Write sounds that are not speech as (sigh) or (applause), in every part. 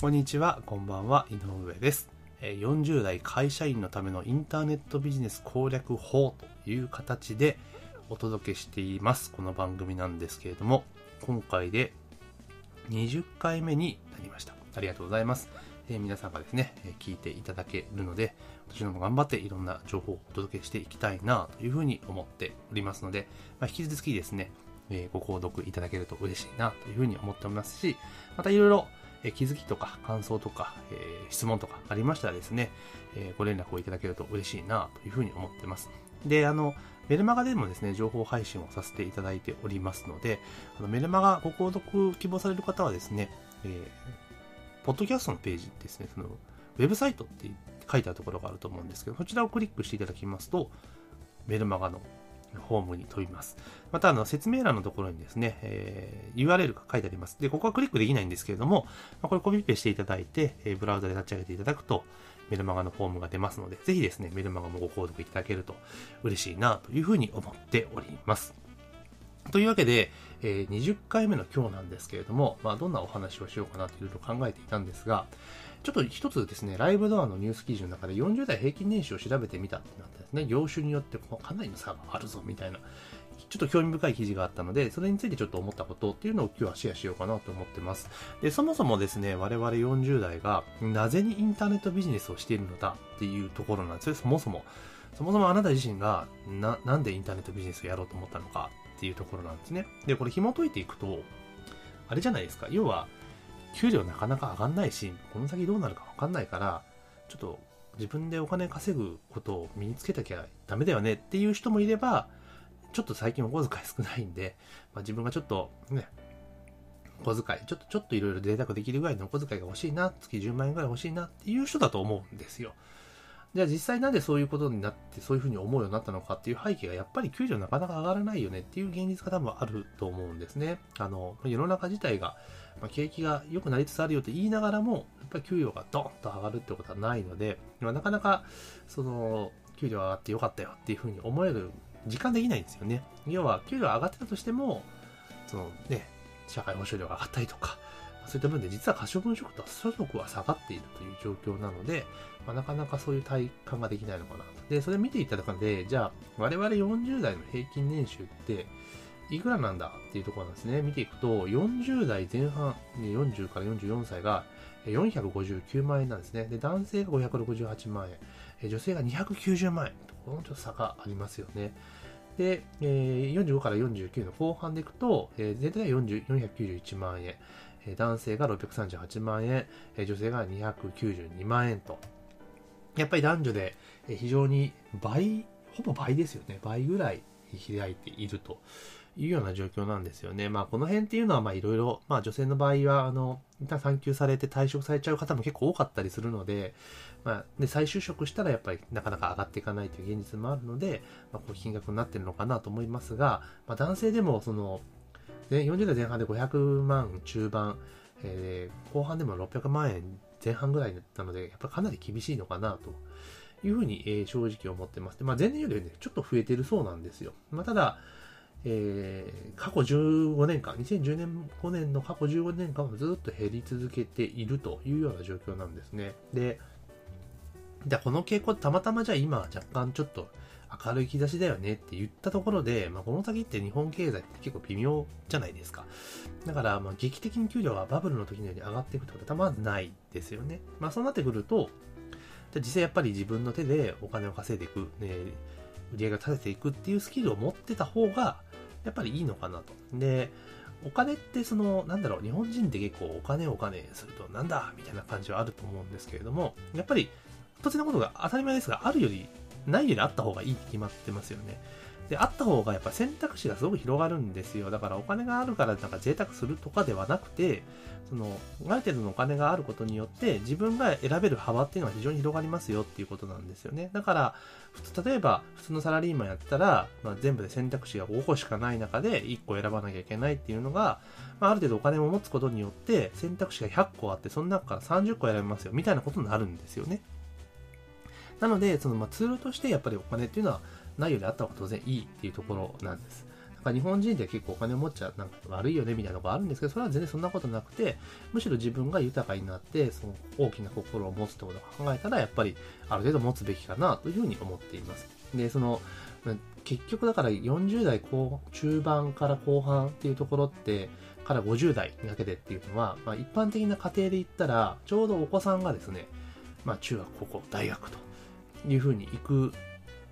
こんにちは、こんばんは、井上です。40代会社員のためのインターネットビジネス攻略法という形でお届けしています。この番組なんですけれども、今回で20回目になりました。ありがとうございます。え皆さんがですね、え聞いていただけるので、私ども頑張っていろんな情報をお届けしていきたいなというふうに思っておりますので、まあ、引き続きですね、えご購読いただけると嬉しいなというふうに思っておりますし、またいろいろえ気づきとか感想とか、え質問とかありましたらですね、えご連絡をいただけると嬉しいなというふうに思ってます。で、あの、メルマガでもですね、情報配信をさせていただいておりますので、あのメルマガご購読希望される方はですね、えーポッドキャストのページですね、その、ウェブサイトって書いてあるところがあると思うんですけど、そちらをクリックしていただきますと、メルマガのホームに飛びます。また、あの、説明欄のところにですね、えー URL が書いてあります。で、ここはクリックできないんですけれども、まこれコピペしていただいて、えブラウザで立ち上げていただくと、メルマガのフォームが出ますので、ぜひですね、メルマガもご購読いただけると嬉しいな、というふうに思っております。というわけで、え20回目の今日なんですけれども、まあ、どんなお話をしようかなというと考えていたんですが、ちょっと一つですね、ライブドアのニュース記事の中で40代平均年収を調べてみたってなってね、業種によってかなりの差があるぞみたいな、ちょっと興味深い記事があったので、それについてちょっと思ったことっていうのを今日はシェアしようかなと思ってます。で、そもそもですね、我々40代がなぜにインターネットビジネスをしているのだっていうところなんですよ、そもそも。そもそもあなた自身がな、なんでインターネットビジネスをやろうと思ったのかっていうところなんですね。で、これ紐解いていくと、あれじゃないですか。要は、給料なかなか上がんないし、この先どうなるかわかんないから、ちょっと自分でお金稼ぐことを身につけなきゃダメだよねっていう人もいれば、ちょっと最近お小遣い少ないんで、まあ、自分がちょっとね、お小遣い、ちょっとちょっといろいろ贅沢できるぐらいのお小遣いが欲しいな、月10万円ぐらい欲しいなっていう人だと思うんですよ。じゃあ実際なんでそういうことになってそういうふうに思うようになったのかっていう背景がやっぱり給料なかなか上がらないよねっていう現実が多分あると思うんですね。あの、世の中自体が、まあ、景気が良くなりつつあるよと言いながらも、やっぱり給料がドーンと上がるってことはないので、まあ、なかなかその、給料上がってよかったよっていうふうに思える時間できないんですよね。要は給料上がってたとしても、そのね、社会保障料が上がったりとか、そういった分で実は可処分所得所得は下がっているという状況なので、まあ、なかなかそういう体感ができないのかな。で、それ見ていただくので、じゃあ、我々40代の平均年収って、いくらなんだっていうところなんですね。見ていくと、40代前半、40から44歳が459万円なんですね。で、男性が568万円、女性が290万円。このちょっと差がありますよね。で、えー45から49の後半でいくと、えー全体が491万円、男性が638万円、女性が292万円と。やっぱり男女で非常に倍、ほぼ倍ですよね。倍ぐらい開いているというような状況なんですよね。まあこの辺っていうのはまあいろいろ、まあ女性の場合は、あの、一旦産休されて退職されちゃう方も結構多かったりするので、まあ、で、再就職したらやっぱりなかなか上がっていかないという現実もあるので、まあこう金額になってるのかなと思いますが、まあ男性でもその、で40代前半で500万中盤、えー後半でも600万円前半ぐらいなので、やっぱりかなり厳しいのかなというふうに、えー正直思ってます。でまあ、前年よりね、ちょっと増えてるそうなんですよ。まあ、ただ、えー過去15年間、2010年5年の過去15年間はずっと減り続けているというような状況なんですね。で、じゃこの傾向たまたまじゃ今若干ちょっと明るい兆しだよねって言ったところで、まあ、この先って日本経済って結構微妙じゃないですか。だから、まあ、劇的に給料がバブルの時のように上がっていくってことはまずないですよね。まあ、そうなってくると、じゃ実際やっぱり自分の手でお金を稼いでいく、ね、売り上げを立てていくっていうスキルを持ってた方が、やっぱりいいのかなと。で、お金ってその、なんだろう、日本人って結構お金お金するとなんだみたいな感じはあると思うんですけれども、やっぱり突然のことが当たり前ですが、あるよりないよりあった方がいいって決まってますよね。で、あった方がやっぱ選択肢がすごく広がるんですよ。だからお金があるからなんか贅沢するとかではなくて、その、ある程度のお金があることによって自分が選べる幅っていうのは非常に広がりますよっていうことなんですよね。だから、普通、例えば普通のサラリーマンやったら、まあ、全部で選択肢が5個しかない中で1個選ばなきゃいけないっていうのが、まあ、ある程度お金を持つことによって選択肢が100個あって、その中から30個選べますよみたいなことになるんですよね。なので、そのまあツールとしてやっぱりお金っていうのはないよりあった方が当然いいっていうところなんです。だまあ、日本人って結構お金を持っちゃなんか悪いよねみたいなとこあるんですけど、それは全然そんなことなくて、むしろ自分が豊かになって、その大きな心を持つってことを考えたら、やっぱりある程度持つべきかなというふうに思っています。で、その、結局だから40代後中盤から後半っていうところって、から50代にかけてっていうのは、まあ、一般的な家庭で言ったら、ちょうどお子さんがですね、まあ、中学、高校、大学というふうに行く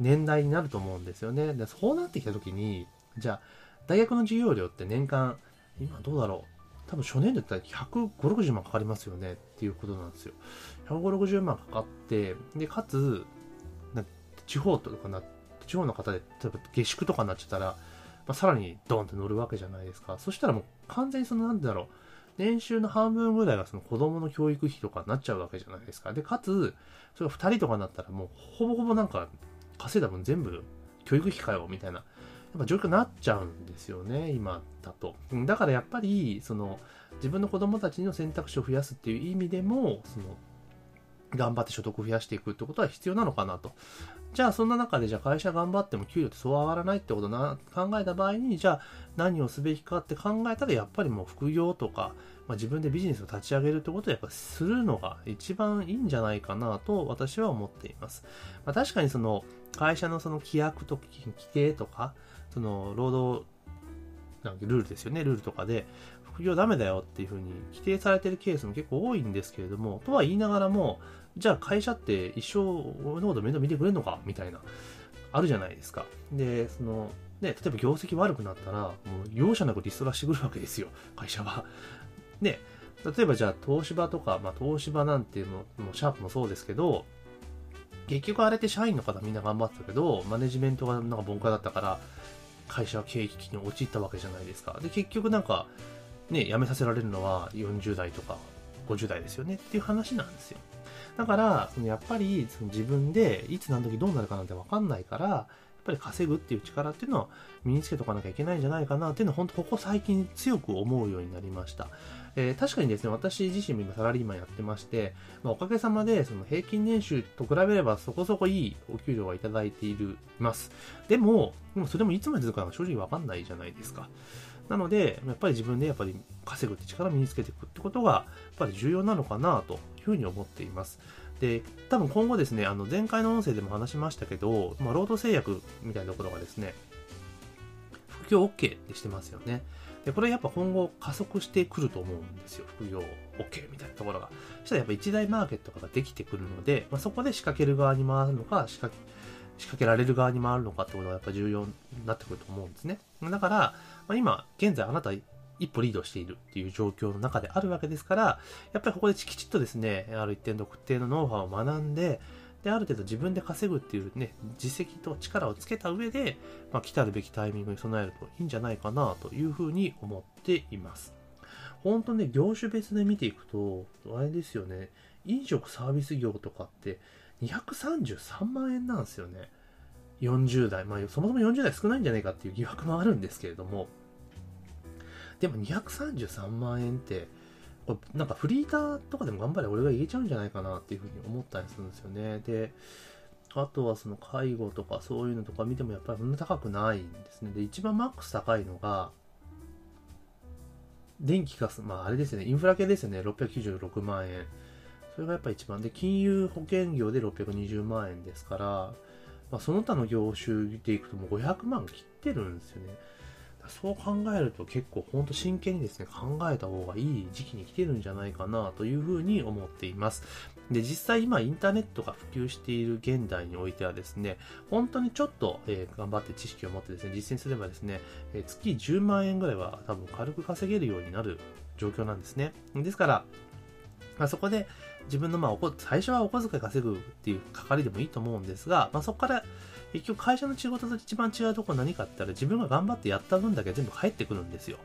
年代になると思うんですよね。で、そうなってきたときに、じゃあ、大学の授業料って年間、今どうだろう？多分初年度だって150、60万かかりますよね？っていうことなんですよ。150、60万かかって、で、かつ、地方とかな、地方の方で、例えば下宿とかになっちゃったら、まあ、さらにドンって乗るわけじゃないですか。そしたらもう完全にその、なんだろう、年収の半分ぐらいがその子供の教育費とかになっちゃうわけじゃないですか。で、かつ、それが2人とかになったらもうほぼほぼなんか稼いだ分全部教育費かよ、みたいな、やっぱ状況になっちゃうんですよね、今だと。だからやっぱり、その、自分の子供たちの選択肢を増やすっていう意味でも、その、頑張って所得を増やしていくってことは必要なのかなと。じゃあそんな中でじゃあ会社頑張っても給料ってそう上がらないってことな考えた場合にじゃあ何をすべきかって考えたらやっぱりもう副業とか、まあ、自分でビジネスを立ち上げるってことをやっぱするのが一番いいんじゃないかなと私は思っています。まあ、確かにその会社のその規約と規定とかその労働なんかルールですよね、ルールとかで、副業ダメだよっていうふうに規定されてるケースも結構多いんですけれども、とは言いながらも、じゃあ会社って一生俺のこと面倒見てくれるのかみたいな、あるじゃないですか。で、その、ね、例えば業績悪くなったら、もう容赦なくリストラしてくるわけですよ、(laughs) 会社は。ね、例えばじゃあ東芝とか、まあ東芝なんていうの、もシャープもそうですけど、結局あれって社員の方みんな頑張ってたけど、マネジメントがなんか凡化だったから、会社は経営危機に陥ったわけじゃないですか。で、結局なんか、ね、辞めさせられるのは40代とか50代ですよねっていう話なんですよ。だから、そのやっぱりその自分でいつ何時どうなるかなんてわかんないから、やっぱり稼ぐっていう力っていうのは身につけとかなきゃいけないんじゃないかなっていうのは本当ここ最近強く思うようになりました。えー、確かにですね、私自身も今サラリーマンやってまして、まあ、おかげさまでその平均年収と比べればそこそこいいお給料はいただいているます。でも、でもそれもいつまで続くか正直わかんないじゃないですか。なので、やっぱり自分でやっぱり稼ぐって力を身につけていくってことが、やっぱり重要なのかなというふうに思っています。で、多分今後ですね、あの前回の音声でも話しましたけど、まあ、労働制約みたいなところがですね、副業 OK ってしてますよね。で、これやっぱ今後加速してくると思うんですよ。副業 OK みたいなところが。そしたらやっぱ一大マーケットができてくるので、まあ、そこで仕掛ける側に回るのか、仕掛け、仕掛けられる側に回るのかってことがやっぱ重要になってくると思うんですね。だから、まあ、今、現在あなた一歩リードしているっていう状況の中であるわけですから、やっぱりここできちっとですね、ある一定の特定のノウハウを学んで、で、ある程度自分で稼ぐっていうね、実績と力をつけた上で、まあ、来たるべきタイミングに備えるといいんじゃないかなというふうに思っています。本当ね、業種別で見ていくと、あれですよね、飲食サービス業とかって233万円なんですよね。40代。まあ、そもそも40代少ないんじゃないかっていう疑惑もあるんですけれども、でも233万円って、なんかフリーターとかでも頑張れ俺が言えちゃうんじゃないかなっていうふうに思ったりするんですよね。で、あとはその介護とかそういうのとか見てもやっぱりそんな高くないんですね。で、一番マックス高いのが、電気ガス、まああれですよね、インフラ系ですよね、696万円。それがやっぱ一番で、金融保険業で620万円ですから、まあ、その他の業種でいくともう500万切ってるんですよね。そう考えると結構ほんと真剣にですね、考えた方がいい時期に来てるんじゃないかなというふうに思っています。で、実際今インターネットが普及している現代においてはですね、本当にちょっと、えー、頑張って知識を持ってですね、実践すればですね、えー、月10万円ぐらいは多分軽く稼げるようになる状況なんですね。ですから、まあ、そこで自分のまあおこ最初はお小遣い稼ぐっていう係でもいいと思うんですが、まあ、そこから結局会社の仕事と一番違うとこ何かって言ったら自分が頑張ってやった分だけ全部返ってくるんですよ。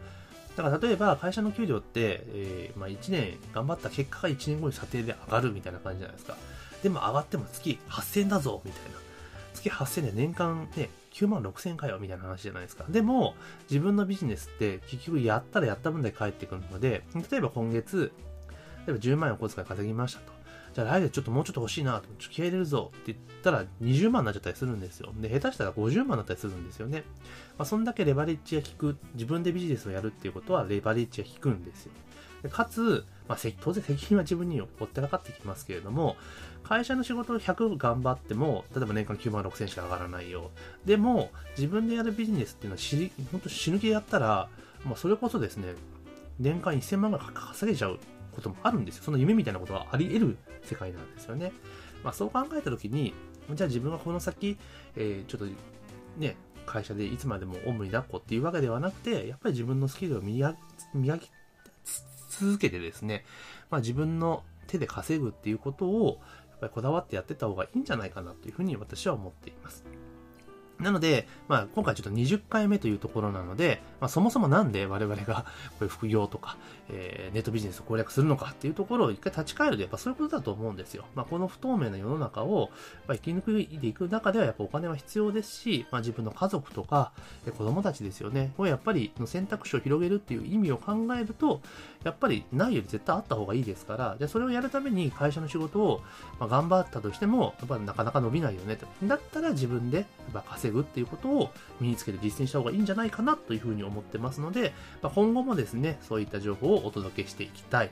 だから例えば会社の給料って、えー、まあ、1年頑張った結果が1年後に査定で上がるみたいな感じじゃないですか。でも上がっても月8000だぞみたいな。月8000で年間ね、9万6000かよみたいな話じゃないですか。でも、自分のビジネスって結局やったらやった分だけ返ってくるので、例えば今月、例えば10万円お小遣い稼ぎましたと。じゃあ来月ちょっともうちょっと欲しいなと、気合入れるぞって言ったら20万になっちゃったりするんですよ。で、下手したら50万になったりするんですよね。まあ、そんだけレバレッジが効く、自分でビジネスをやるっていうことはレバレッジが効くんですよ。でかつ、まあ、当然責任は自分に追ってかかってきますけれども、会社の仕事を100頑張っても、例えば年間9万6千しか上がらないよ。でも、自分でやるビジネスっていうのは死、本当死ぬ気でやったら、まあ、それこそですね、年間1000万が稼げちゃうこともあるんですよ。その夢みたいなことがあり得る世界なんですよね。まあ、そう考えたときに、じゃあ自分はこの先、えー、ちょっとね、会社でいつまでもおんぶに抱っこっていうわけではなくて、やっぱり自分のスキルを磨き続けてですね、まあ、自分の手で稼ぐっていうことを、やっぱりこだわってやってた方がいいんじゃないかなというふうに私は思っています。なので、まあ、今回ちょっと20回目というところなので、まあ、そもそもなんで我々が (laughs) こういう副業とか、えー、ネットビジネスを攻略するのかっていうところを一回立ち返ると、やっぱそういうことだと思うんですよ。まあ、この不透明な世の中を、まあ、生き抜いていく中ではやっぱお金は必要ですし、まあ、自分の家族とか、子供たちですよね。これやっぱりの選択肢を広げるっていう意味を考えると、やっぱりないより絶対あった方がいいですから、じゃそれをやるために会社の仕事を、まあ、頑張ったとしても、やっぱなかなか伸びないよねと。だったら自分でやっぱ稼ぐっていうことを身につけて実践した方がいいんじゃないかなというふうに思ってますので、まあ、今後もですね、そういった情報をお届けしていきたい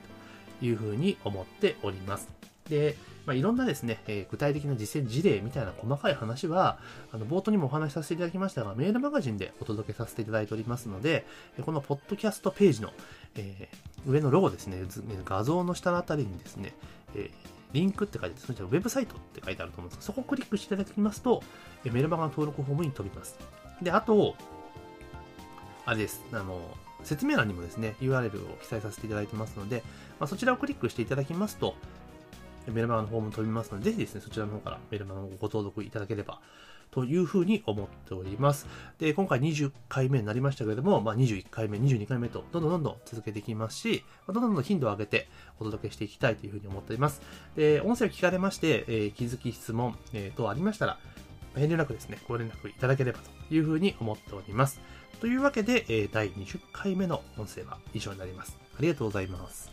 というふうに思っております。で、まあ、いろんなですね、えー、具体的な実践事例みたいな細かい話は、あの、冒頭にもお話しさせていただきましたが、メールマガジンでお届けさせていただいておりますので、このポッドキャストページの、えー、上のロゴですね、画像の下のあたりにですね、えーリンクって書いてある、そのウェブサイトって書いてあると思うんですそこをクリックしていただきますと、メルマガの登録フォームに飛びます。で、あと、あれです。あの、説明欄にもですね、URL を記載させていただいてますので、まあ、そちらをクリックしていただきますと、メルマガのフォーム飛びますので、ぜひですね、そちらの方からメルマガをご登録いただければというふうに思っております。で、今回20回目になりましたけれども、まあ、21回目、22回目と、どんどんどんどん続けていきますし、どんどんどん頻度を上げてお届けしていきたいというふうに思っております。で、音声を聞かれまして、えー、気づき、質問、えー、等ありましたら、遠慮なくですね、ご連絡いただければというふうに思っております。というわけで、えー、第20回目の音声は以上になります。ありがとうございます。